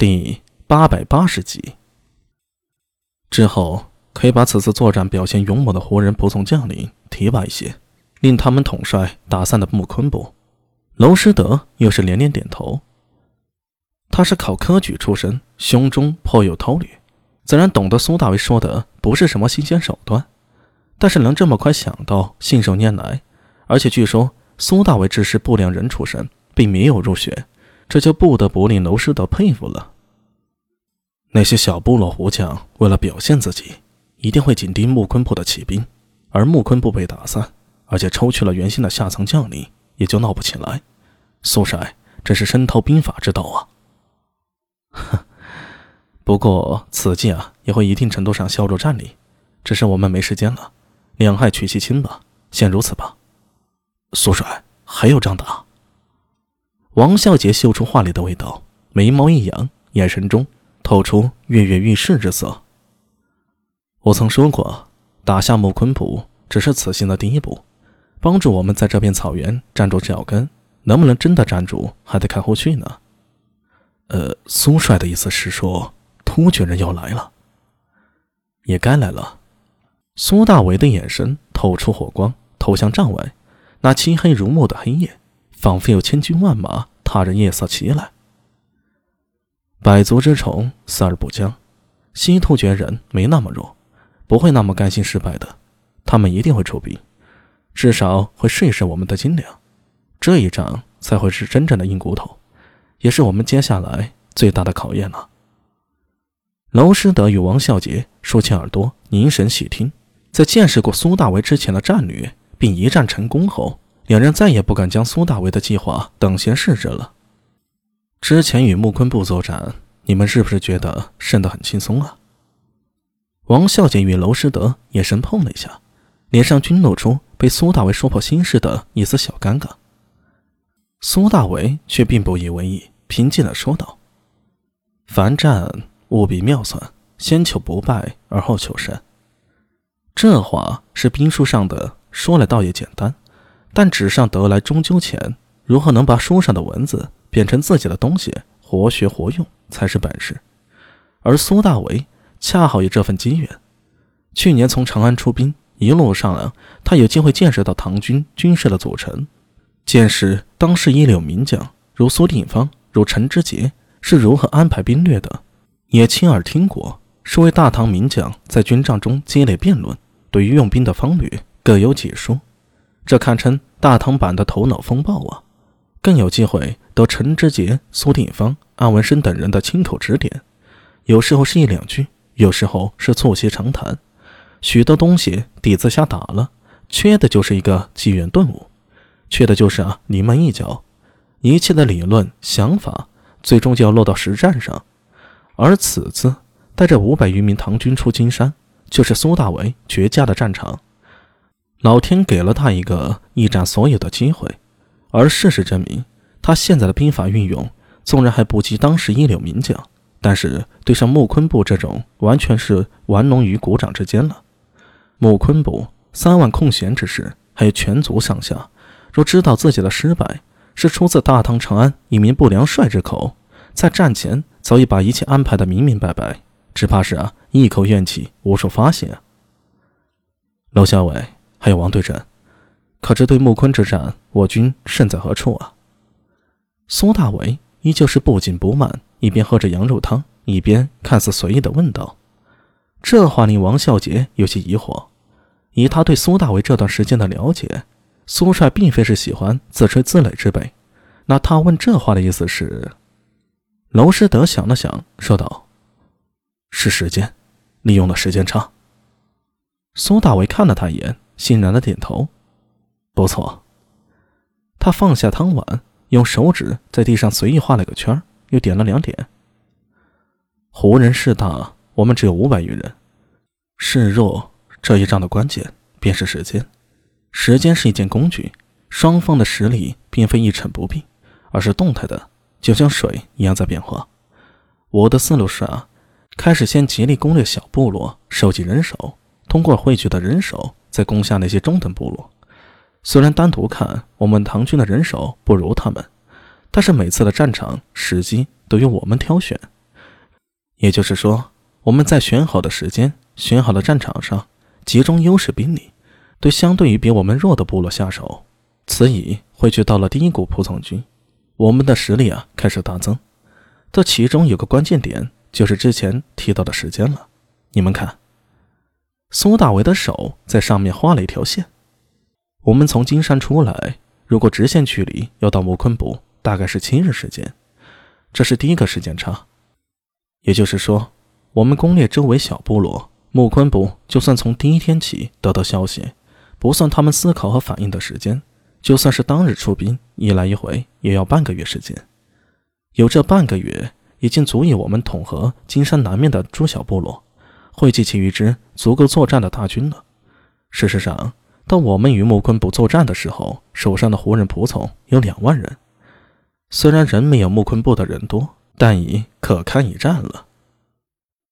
第八百八十集。之后可以把此次作战表现勇猛的胡人仆从将领提拔一些，令他们统帅打散的木昆部。娄师德又是连连点头。他是考科举出身，胸中颇有韬略，自然懂得苏大为说的不是什么新鲜手段。但是能这么快想到，信手拈来，而且据说苏大为只是不良人出身，并没有入学，这就不得不令娄师德佩服了。那些小部落胡将为了表现自己，一定会紧盯木昆部的骑兵，而木昆部被打散，而且抽去了原先的下层将领，也就闹不起来。苏帅真是深透兵法之道啊！哼，不过此计啊，也会一定程度上削弱战力，只是我们没时间了，两害取其轻吧。先如此吧。苏帅还有仗打。王孝杰嗅出话里的味道，眉毛一扬，眼神中。透出跃跃欲试之色。我曾说过，打下木昆部只是此行的第一步，帮助我们在这片草原站住脚跟。能不能真的站住，还得看后续呢。呃，苏帅的意思是说，突厥人要来了，也该来了。苏大为的眼神透出火光，投向帐外，那漆黑如墨的黑夜，仿佛有千军万马踏着夜色袭来。百足之虫，死而不僵。西突厥人没那么弱，不会那么甘心失败的。他们一定会出兵，至少会试一试我们的斤两。这一仗才会是真正的硬骨头，也是我们接下来最大的考验了。娄师德与王孝杰竖起耳朵，凝神细听。在见识过苏大为之前的战略，并一战成功后，两人再也不敢将苏大为的计划等闲视之了。之前与木昆部作战，你们是不是觉得胜得很轻松啊？王孝杰与娄师德眼神碰了一下，脸上均露出被苏大为说破心事的一丝小尴尬。苏大为却并不以为意，平静地说道：“凡战务必妙算，先求不败，而后求胜。”这话是兵书上的，说来倒也简单，但纸上得来终究浅，如何能把书上的文字？变成自己的东西，活学活用才是本事。而苏大为恰好有这份机缘。去年从长安出兵，一路上啊，他有机会见识到唐军军事的组成，见识当时一流名将如苏定方、如陈知节是如何安排兵略的，也亲耳听过数位大唐名将在军帐中激烈辩论，对于用兵的方略各有解说，这堪称大唐版的头脑风暴啊！更有机会得陈知节、苏定方、安文生等人的亲口指点，有时候是一两句，有时候是促膝长谈，许多东西底子下打了，缺的就是一个机缘顿悟，缺的就是啊临门一脚，一切的理论想法最终就要落到实战上，而此次带着五百余名唐军出金山，就是苏大为绝佳的战场，老天给了他一个一展所有的机会。而事实证明，他现在的兵法运用，纵然还不及当时一流名将，但是对上木昆部这种，完全是玩弄于股掌之间了。木昆部三万空闲之士，还有全族上下，若知道自己的失败是出自大唐长安一名不良帅之口，在战前早已把一切安排的明明白白，只怕是啊，一口怨气无处发泄啊。娄小伟，还有王队长。可这对木昆之战，我军胜在何处啊？苏大为依旧是不紧不慢，一边喝着羊肉汤，一边看似随意的问道。这话令王孝杰有些疑惑。以他对苏大为这段时间的了解，苏帅并非是喜欢自吹自擂之辈。那他问这话的意思是？娄师德想了想，说道：“是时间，利用了时间差。”苏大为看了他一眼，欣然的点头。不错。他放下汤碗，用手指在地上随意画了个圈，又点了两点。胡人势大，我们只有五百余人，势弱。这一仗的关键便是时间。时间是一件工具，双方的实力并非一成不变，而是动态的，就像水一样在变化。我的思路是啊，开始先极力攻略小部落，收集人手，通过汇聚的人手，再攻下那些中等部落。虽然单独看我们唐军的人手不如他们，但是每次的战场时机都由我们挑选，也就是说，我们在选好的时间、选好的战场上集中优势兵力，对相对于比我们弱的部落下手。此以汇聚到了第一股仆从军，我们的实力啊开始大增。这其中有个关键点，就是之前提到的时间了。你们看，苏大为的手在上面画了一条线。我们从金山出来，如果直线距离要到木昆部，大概是七日时间，这是第一个时间差。也就是说，我们攻略周围小部落，木昆部就算从第一天起得到消息，不算他们思考和反应的时间，就算是当日出兵，一来一回也要半个月时间。有这半个月，已经足以我们统合金山南面的诸小部落，汇集起一支足够作战的大军了。事实上，当我们与木昆部作战的时候，手上的胡人仆从有两万人，虽然人没有木昆部的人多。但已可堪一战了。